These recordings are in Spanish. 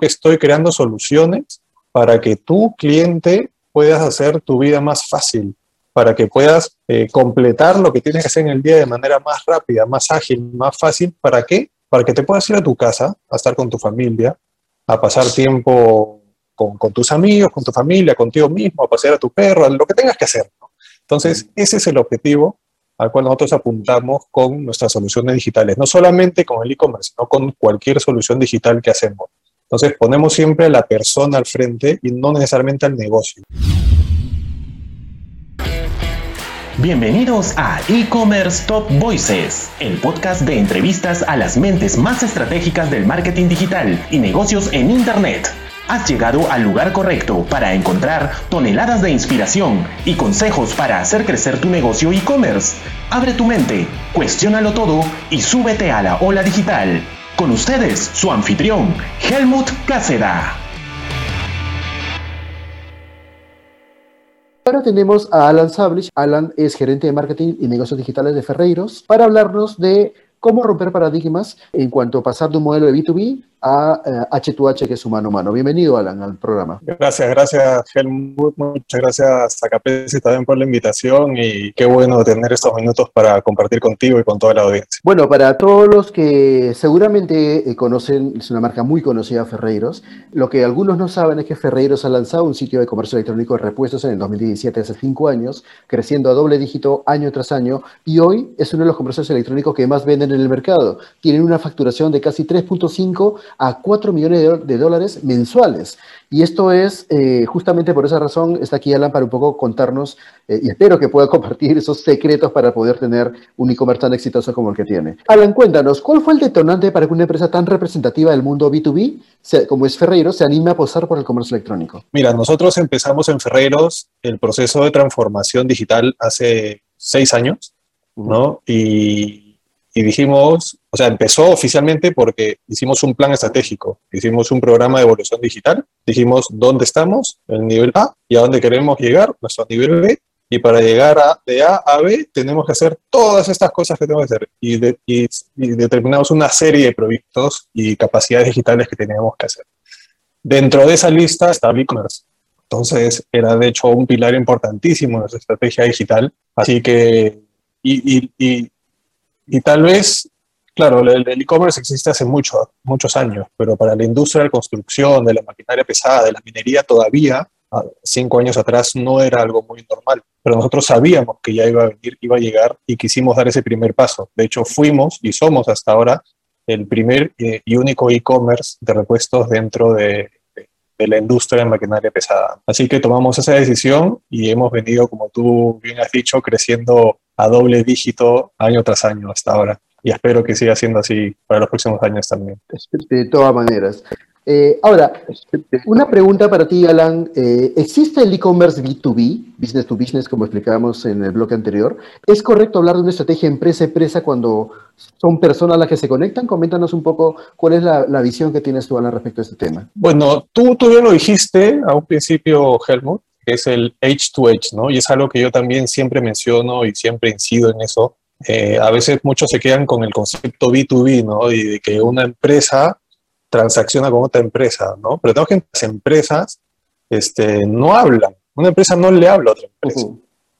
Estoy creando soluciones para que tu cliente puedas hacer tu vida más fácil, para que puedas eh, completar lo que tienes que hacer en el día de manera más rápida, más ágil, más fácil. ¿Para qué? Para que te puedas ir a tu casa, a estar con tu familia, a pasar tiempo con, tus amigos, con tu familia, contigo mismo, a pasear a tu perro, lo que tengas que hacer. Entonces, ese es el objetivo al cual nosotros apuntamos con nuestras soluciones digitales, no solamente con el e-commerce, sino con cualquier solución digital que hacemos. Entonces ponemos siempre a la persona al frente y no necesariamente al negocio. Bienvenidos a E-Commerce Top Voices, el podcast de entrevistas a las mentes más estratégicas del marketing digital y negocios en Internet. Has llegado al lugar correcto para encontrar toneladas de inspiración y consejos para hacer crecer tu negocio e-commerce. Abre tu mente, cuestiónalo todo y súbete a la ola digital. Con ustedes, su anfitrión, Helmut Cáceda. Ahora tenemos a Alan Sablich. Alan es gerente de marketing y negocios digitales de Ferreiros para hablarnos de cómo romper paradigmas en cuanto a pasar de un modelo de B2B a H2H, eh, que es humano humano. Bienvenido, Alan, al programa. Gracias, gracias, Helmut. Muchas gracias a Capesi también por la invitación y qué bueno tener estos minutos para compartir contigo y con toda la audiencia. Bueno, para todos los que seguramente eh, conocen, es una marca muy conocida, Ferreiros, lo que algunos no saben es que Ferreiros ha lanzado un sitio de comercio electrónico de repuestos en el 2017, hace cinco años, creciendo a doble dígito año tras año, y hoy es uno de los comercios electrónicos que más venden en el mercado. Tienen una facturación de casi 3.5 a 4 millones de, dólares mensuales. Y esto es, eh, justamente por esa razón, está aquí Alan para un poco contarnos, eh, y espero que pueda compartir esos secretos para poder tener un e-commerce tan exitoso como el que tiene. Alan, cuéntanos, ¿cuál fue el detonante para que una empresa tan representativa del mundo B2B, como es Ferreiros, se anime a apostar por el comercio electrónico? Mira, nosotros empezamos en Ferreiros el proceso de transformación digital hace seis años, ¿no? Y y dijimos, o sea, empezó oficialmente porque hicimos un plan estratégico, hicimos un programa de evolución digital, dijimos dónde estamos, el nivel A, y a dónde queremos llegar, nuestro nivel B, y para llegar a, de A a B tenemos que hacer todas estas cosas que tenemos que hacer, y, y determinamos una serie de proyectos y capacidades digitales que teníamos que hacer. Dentro de esa lista está e-commerce. Entonces, era de hecho un pilar importantísimo en nuestra estrategia digital. Así que, y, y, y tal vez, claro, el e-commerce existe hace mucho, muchos años, pero para la industria de la construcción, de la maquinaria pesada, de la minería todavía, cinco años atrás no era algo muy normal. Pero nosotros sabíamos que ya iba a venir, iba a llegar y quisimos dar ese primer paso. De hecho, fuimos y somos hasta ahora el primer eh, y único e-commerce de repuestos dentro de, de la industria de maquinaria pesada. Así que tomamos esa decisión y hemos venido, como tú bien has dicho, creciendo a doble dígito año tras año hasta ahora. Y espero que siga siendo así para los próximos años también. De todas maneras. Eh, ahora, una pregunta para ti, Alan. Eh, ¿Existe el e-commerce B2B, business to business, como explicábamos en el bloque anterior? ¿Es correcto hablar de una estrategia empresa-empresa cuando son personas las que se conectan? Coméntanos un poco cuál es la, visión que tienes tú, Alan, respecto a este tema. Bueno, tú, tú bien lo dijiste a un principio, Helmut, que es el H2H, ¿no? Y es algo que yo también siempre menciono y siempre incido en eso. Eh, a veces muchos se quedan con el concepto B2B, ¿no? Y de que una empresa transacciona con otra empresa, ¿no? Pero tengo que las empresas este, no hablan. Una empresa no le habla a otra empresa,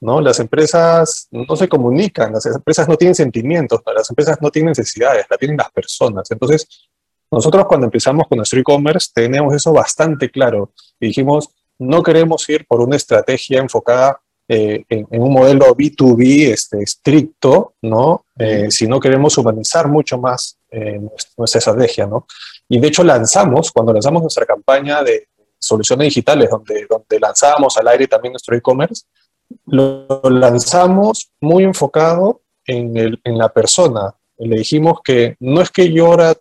¿no? Las empresas no se comunican, las empresas no tienen sentimientos, las empresas no tienen necesidades, la tienen las personas. Entonces, nosotros cuando empezamos con nuestro e-commerce tenemos eso bastante claro y dijimos, no queremos ir por una estrategia enfocada eh, en, un modelo B2B este, estricto, ¿no? Eh, sino queremos humanizar mucho más eh, nuestra estrategia, ¿no? Y de hecho lanzamos, cuando lanzamos nuestra campaña de soluciones digitales, donde, donde lanzábamos al aire también nuestro e-commerce, lo lanzamos muy enfocado en, el, en la persona. Le dijimos que no es que yo ahora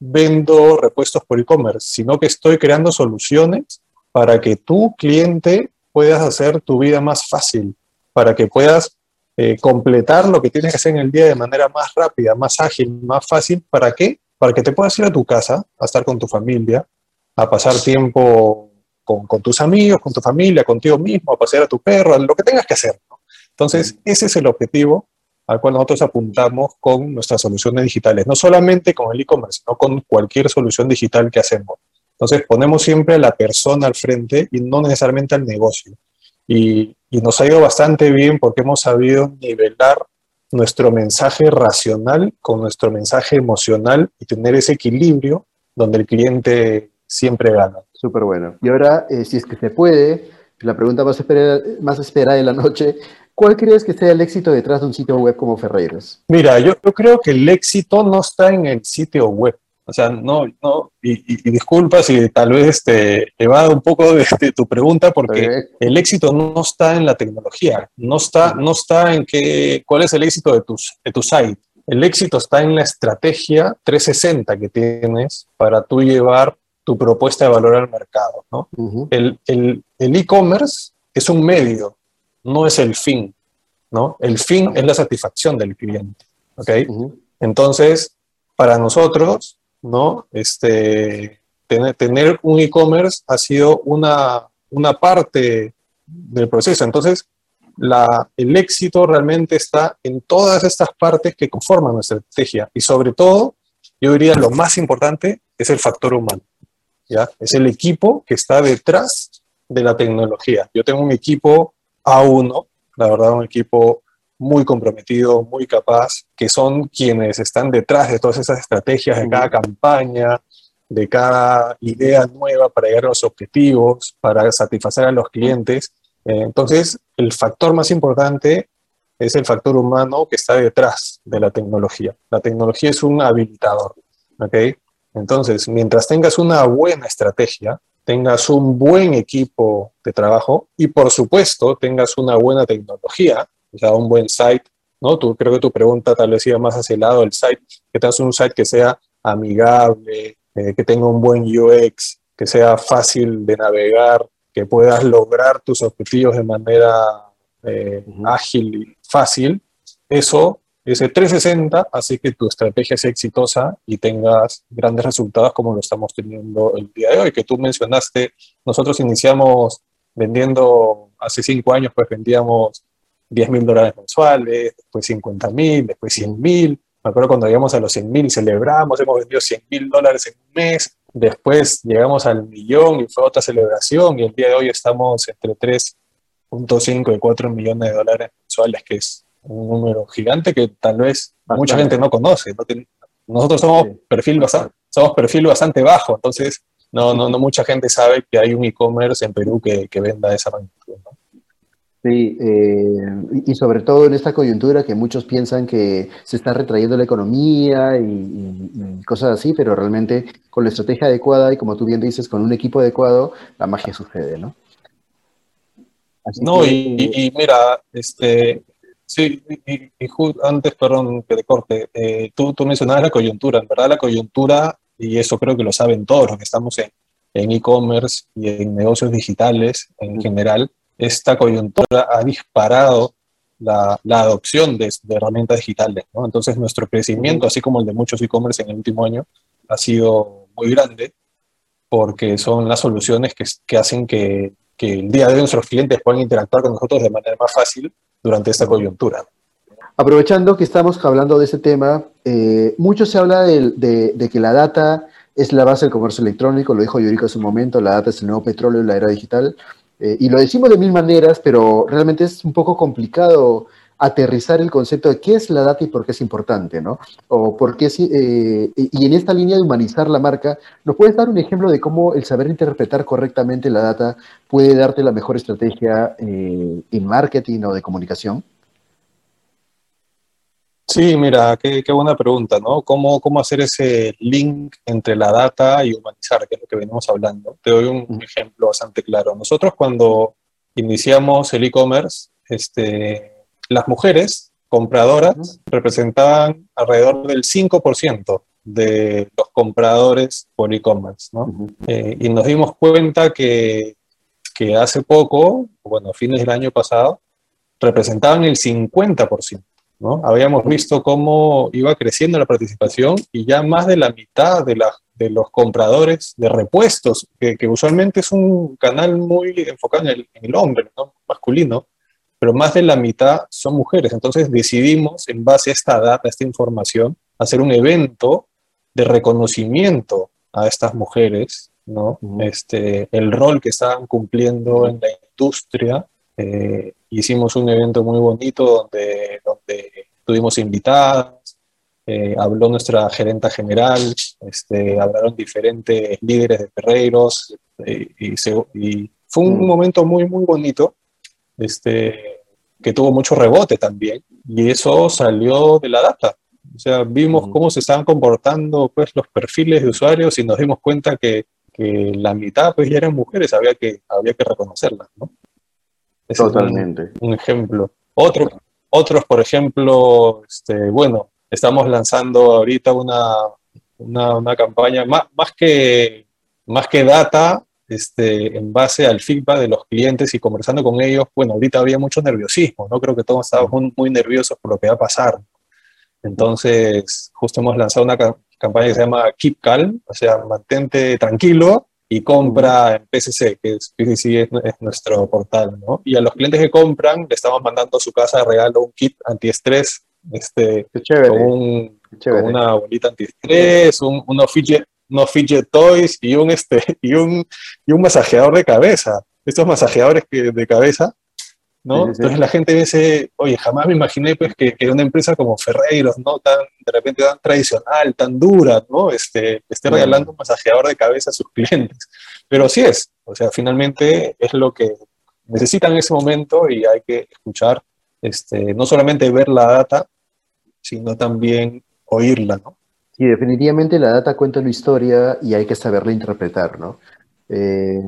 vendo repuestos por e-commerce, sino que estoy creando soluciones para que tu cliente puedas hacer tu vida más fácil, para que puedas eh, completar lo que tienes que hacer en el día de manera más rápida, más ágil, más fácil. ¿Para qué? Para que te puedas ir a tu casa, a estar con tu familia, a pasar tiempo con, tus amigos, con tu familia, contigo mismo, a pasear a tu perro, lo que tengas que hacer. Entonces, ese es el objetivo al cual nosotros apuntamos con nuestras soluciones digitales, no solamente con el e-commerce, sino con cualquier solución digital que hacemos. Entonces ponemos siempre a la persona al frente y no necesariamente al negocio. Y, y nos ha ido bastante bien porque hemos sabido nivelar nuestro mensaje racional con nuestro mensaje emocional y tener ese equilibrio donde el cliente siempre gana. Súper bueno. Y ahora, eh, si es que se puede, la pregunta más esperada, más esperada de la noche, ¿cuál crees que sea el éxito detrás de un sitio web como Ferreiros? Mira, yo, yo creo que el éxito no está en el sitio web. O sea, no, no, y, disculpa si tal vez te evado un poco de, tu pregunta, porque el éxito no está en la tecnología, no está, no está en qué, cuál es el éxito de, tus, de tu site. El éxito está en la estrategia 360 que tienes para tú llevar tu propuesta de valor al mercado. ¿no? El e-commerce es un medio, no es el fin. ¿no? El fin es la satisfacción del cliente. ¿okay? Entonces, para nosotros, ¿no? Este, tener, un e-commerce ha sido una, una parte del proceso. Entonces, la, el éxito realmente está en todas estas partes que conforman nuestra estrategia. Y sobre todo, yo diría lo más importante es el factor humano. ¿ya? Es el equipo que está detrás de la tecnología. Yo tengo un equipo A1, la verdad, un equipo muy comprometido, muy capaz, que son quienes están detrás de todas esas estrategias, de cada campaña, de cada idea nueva para llegar a los objetivos, para satisfacer a los clientes. Eh, entonces, el factor más importante es el factor humano que está detrás de la tecnología. La tecnología es un habilitador. ¿ok? Entonces, mientras tengas una buena estrategia, tengas un buen equipo de trabajo y, por supuesto, tengas una buena tecnología, o sea, un buen site, ¿no? Tú, creo que tu pregunta tal vez iba más hacia el lado del site, que tengas un site que sea amigable, eh, que tenga un buen UX, que sea fácil de navegar, que puedas lograr tus objetivos de manera eh, ágil y fácil. Eso, ese 360 hace que tu estrategia sea exitosa y tengas grandes resultados como lo estamos teniendo el día de hoy, que tú mencionaste, nosotros iniciamos vendiendo, hace cinco años pues vendíamos 10 mil dólares mensuales, después 50 mil, después 100 mil. Me acuerdo cuando llegamos a los 100 mil celebramos, hemos vendido 100 mil dólares en un mes, después llegamos al millón y fue otra celebración y el día de hoy estamos entre 3.5 y 4 millones de dólares mensuales, que es un número gigante que tal vez mucha gente no conoce. Nosotros somos perfil, bastante, somos perfil bastante bajo, entonces no, no, no mucha gente sabe que hay un e-commerce en Perú que, que venda esa magnitud. ¿no? Sí, eh, y sobre todo en esta coyuntura que muchos piensan que se está retrayendo la economía y, cosas así, pero realmente con la estrategia adecuada y como tú bien dices, con un equipo adecuado, la magia sucede, ¿no? no, y, mira, este, sí, y, antes, perdón que te corte, eh, tú, tú mencionabas la coyuntura, en verdad la coyuntura, y eso creo que lo saben todos los que estamos en e-commerce y en negocios digitales en general, esta coyuntura ha disparado la, adopción de, herramientas digitales. Entonces, nuestro crecimiento, así como el de muchos e-commerce en el último año, ha sido muy grande porque son las soluciones que, hacen que, el día de hoy nuestros clientes puedan interactuar con nosotros de manera más fácil durante esta coyuntura. Aprovechando que estamos hablando de ese tema, eh, mucho se habla de, de, que la data es la base del comercio electrónico, lo dijo Yuriko hace un momento, la data es el nuevo petróleo en la era digital. Eh, y lo decimos de mil maneras, pero realmente es un poco complicado aterrizar el concepto de qué es la data y por qué es importante, ¿no? O por qué, eh, y en esta línea de humanizar la marca, ¿nos puedes dar un ejemplo de cómo el saber interpretar correctamente la data puede darte la mejor estrategia eh, en marketing o de comunicación? Sí, mira, qué, buena pregunta, ¿no? ¿Cómo, ¿Cómo hacer ese link entre la data y humanizar, que es lo que venimos hablando? Te doy un ejemplo bastante claro. Nosotros cuando iniciamos el e-commerce, este, las mujeres compradoras representaban alrededor del 5% de los compradores por e-commerce, ¿no? Eh, y nos dimos cuenta que, que hace poco, bueno, a fines del año pasado, representaban el 50%. Habíamos visto cómo iba creciendo la participación y ya más de la mitad de, de los compradores de repuestos, que, usualmente es un canal muy enfocado en el, hombre, masculino, pero más de la mitad son mujeres. Entonces decidimos, en base a esta data, a esta información, hacer un evento de reconocimiento a estas mujeres ¿no? este, el rol que estaban cumpliendo en la industria. Eh, hicimos un evento muy bonito donde, donde tuvimos invitadas, eh, habló nuestra gerenta general, este, hablaron diferentes líderes de Ferreiros eh, y, y, fue un mm. momento muy, muy bonito, este, que tuvo mucho rebote también, y eso salió de la data. O sea, vimos mm. cómo se estaban comportando pues, los perfiles de usuarios y nos dimos cuenta que, que la mitad pues, ya eran mujeres, había que, había que reconocerlas. ¿no? Totalmente. un, ejemplo. Otro, otros, por ejemplo, este, bueno, estamos lanzando ahorita una, una, campaña más, más, que, más que data, este, en base al feedback de los clientes y conversando con ellos, bueno, ahorita había mucho nerviosismo, ¿no? Creo que todos estábamos muy, nerviosos por lo que va a pasar. Entonces, justo hemos lanzado una campaña que se llama Keep Calm, o sea, mantente tranquilo y compra en PCC, que es, PCC es, nuestro portal, ¿no? Y a los clientes que compran le estamos mandando a su casa de regalo un kit antiestrés este, con, una bolita antiestrés, un, unos, fidget, unos fidget toys y un, este, y, un, y un masajeador de cabeza. Estos masajeadores que, de cabeza, ¿no? Entonces la gente dice, oye, jamás me imaginé pues que, que, una empresa como Ferreiros, ¿no? Tan, de repente tan tradicional, tan dura, ¿no? Este, esté regalando un masajeador de cabeza a sus clientes. Pero sí es, o sea, finalmente es lo que necesitan en ese momento y hay que escuchar este, no solamente ver la data, sino también oírla, ¿no? Sí, definitivamente la data cuenta una historia y hay que saberla interpretar, ¿no? Eh,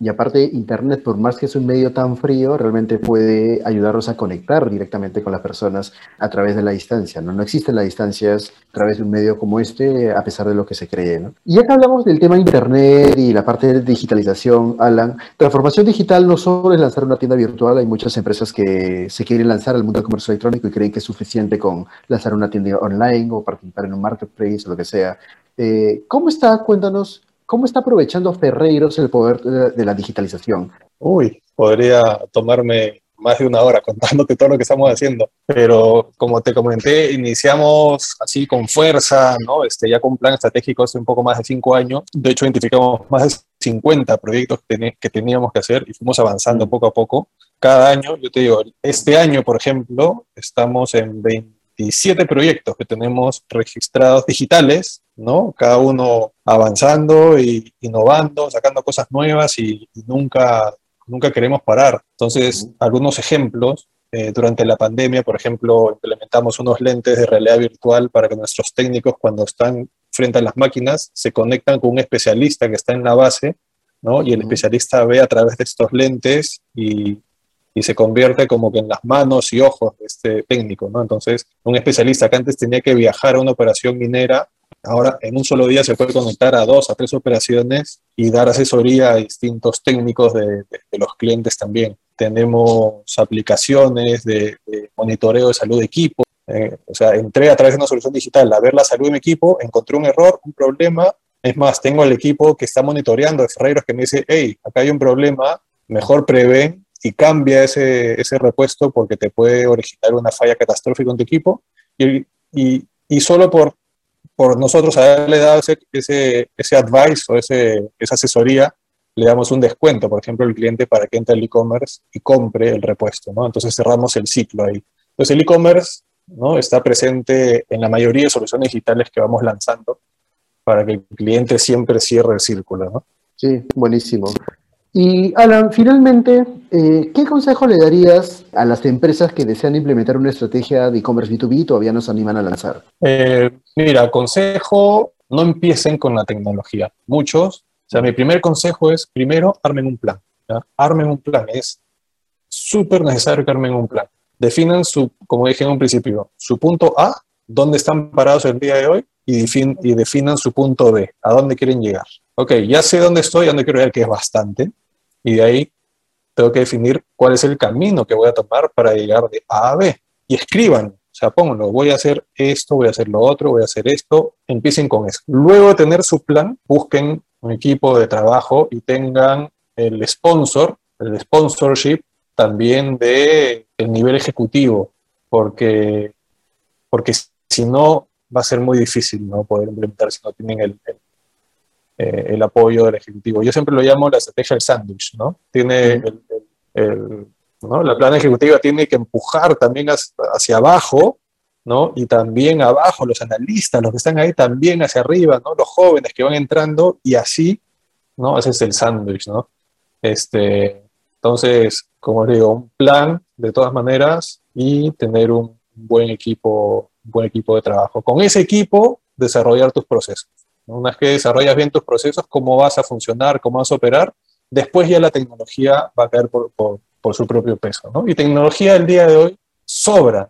y aparte, Internet, por más que es un medio tan frío, realmente puede ayudarnos a conectar directamente con las personas a través de la distancia. No, no existen las distancias a través de un medio como este, a pesar de lo que se cree. ¿no? Y ya que hablamos del tema Internet y la parte de digitalización, Alan, transformación digital no solo es lanzar una tienda virtual, hay muchas empresas que se quieren lanzar al mundo del comercio electrónico y creen que es suficiente con lanzar una tienda online o participar en un marketplace o lo que sea. Eh, ¿Cómo está? Cuéntanos ¿Cómo está aprovechando Ferreiros el poder de la digitalización? Uy, podría tomarme más de una hora contándote todo lo que estamos haciendo. Pero como te comenté, iniciamos así con fuerza, ¿no? Este, ya con un plan estratégico hace un poco más de cinco años. De hecho, identificamos más de 50 proyectos que, teníamos que hacer y fuimos avanzando mm. poco a poco. Cada año, yo te digo, este año, por ejemplo, estamos en 20 siete proyectos que tenemos registrados digitales, ¿no? Cada uno avanzando y innovando, sacando cosas nuevas y, nunca, nunca queremos parar. Entonces, algunos ejemplos. Eh, durante la pandemia, por ejemplo, implementamos unos lentes de realidad virtual para que nuestros técnicos, cuando están frente a las máquinas, se conectan con un especialista que está en la base, ¿no? Y el especialista ve a través de estos lentes y y se convierte como que en las manos y ojos de este técnico, ¿no? Entonces, un especialista que antes tenía que viajar a una operación minera, ahora en un solo día se puede conectar a dos, a tres operaciones y dar asesoría a distintos técnicos de, los clientes también. Tenemos aplicaciones de, monitoreo de salud de equipo. Eh, o sea, entré a través de una solución digital a ver la salud de mi equipo, encontré un error, un problema. Es más, tengo el equipo que está monitoreando de Ferreiros que me dice, hey, acá hay un problema, mejor prevé y cambia ese, ese repuesto porque te puede originar una falla catastrófica en tu equipo y, y solo por, por nosotros haberle dado ese, ese, ese advice o ese, esa asesoría, le damos un descuento, por ejemplo, al cliente para que entre al e-commerce y compre el repuesto, ¿no? Entonces cerramos el ciclo ahí. Entonces el e-commerce, ¿no? Está presente en la mayoría de soluciones digitales que vamos lanzando para que el cliente siempre cierre el círculo, ¿no? Sí, buenísimo. Y Alan, finalmente, eh, ¿qué consejo le darías a las empresas que desean implementar una estrategia de e-commerce B2B y todavía no se animan a lanzar? Eh, mira, consejo, no empiecen con la tecnología. Muchos, o sea, mi primer consejo es, primero, armen un plan. Armen un plan, es súper necesario que armen un plan. Definan su, como dije en un principio, su punto A, dónde están parados el día de hoy, y, y definan su punto B, a dónde quieren llegar ok, ya sé dónde estoy, dónde quiero ir, que es bastante, y de ahí tengo que definir cuál es el camino que voy a tomar para llegar de A a B. Y escriban, o sea, pónganlo, voy a hacer esto, voy a hacer lo otro, voy a hacer esto, empiecen con eso. Luego de tener su plan, busquen un equipo de trabajo y tengan el sponsor, el sponsorship también de el nivel ejecutivo, porque, porque si no va a ser muy difícil no poder implementar si no tienen el, eh, el apoyo del ejecutivo. Yo siempre lo llamo la estrategia del sándwich, ¿no? Tiene el, el, ¿no? La plana ejecutiva tiene que empujar también hacia abajo, ¿no? Y también abajo los analistas, los que están ahí también hacia arriba, ¿no? Los jóvenes que van entrando y así, ¿no? Ese es el sándwich, ¿no? Este, entonces, como digo, un plan de todas maneras y tener un buen equipo, buen equipo de trabajo. Con ese equipo, desarrollar tus procesos. Una vez que desarrollas bien tus procesos, cómo vas a funcionar, cómo vas a operar, después ya la tecnología va a caer por, su propio peso. ¿no? Y tecnología el día de hoy sobra.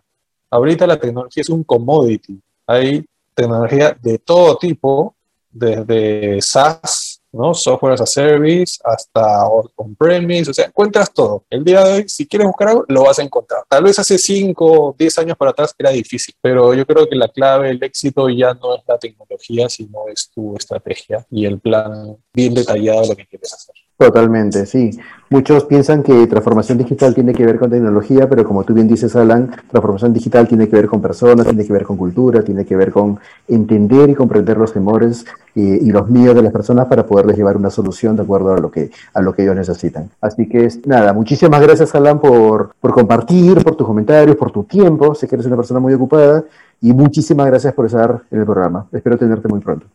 Ahorita la tecnología es un commodity. Hay tecnología de todo tipo, desde SaaS ¿no? Software as a service, hasta on-premise, o sea, encuentras todo. El día de hoy, si quieres buscar algo, lo vas a encontrar. Tal vez hace 5 o 10 años para atrás era difícil, pero yo creo que la clave, el éxito ya no es la tecnología, sino es tu estrategia y el plan bien detallado de lo que quieres hacer. Totalmente, sí. Muchos piensan que transformación digital tiene que ver con tecnología, pero como tú bien dices, Alan, transformación digital tiene que ver con personas, tiene que ver con cultura, tiene que ver con entender y comprender los temores y, los miedos de las personas para poderles llevar una solución de acuerdo a lo que, a lo que ellos necesitan. Así que nada, muchísimas gracias, Alan, por, por compartir, por tus comentarios, por tu tiempo. Sé que eres una persona muy ocupada y muchísimas gracias por estar en el programa. Espero tenerte muy pronto.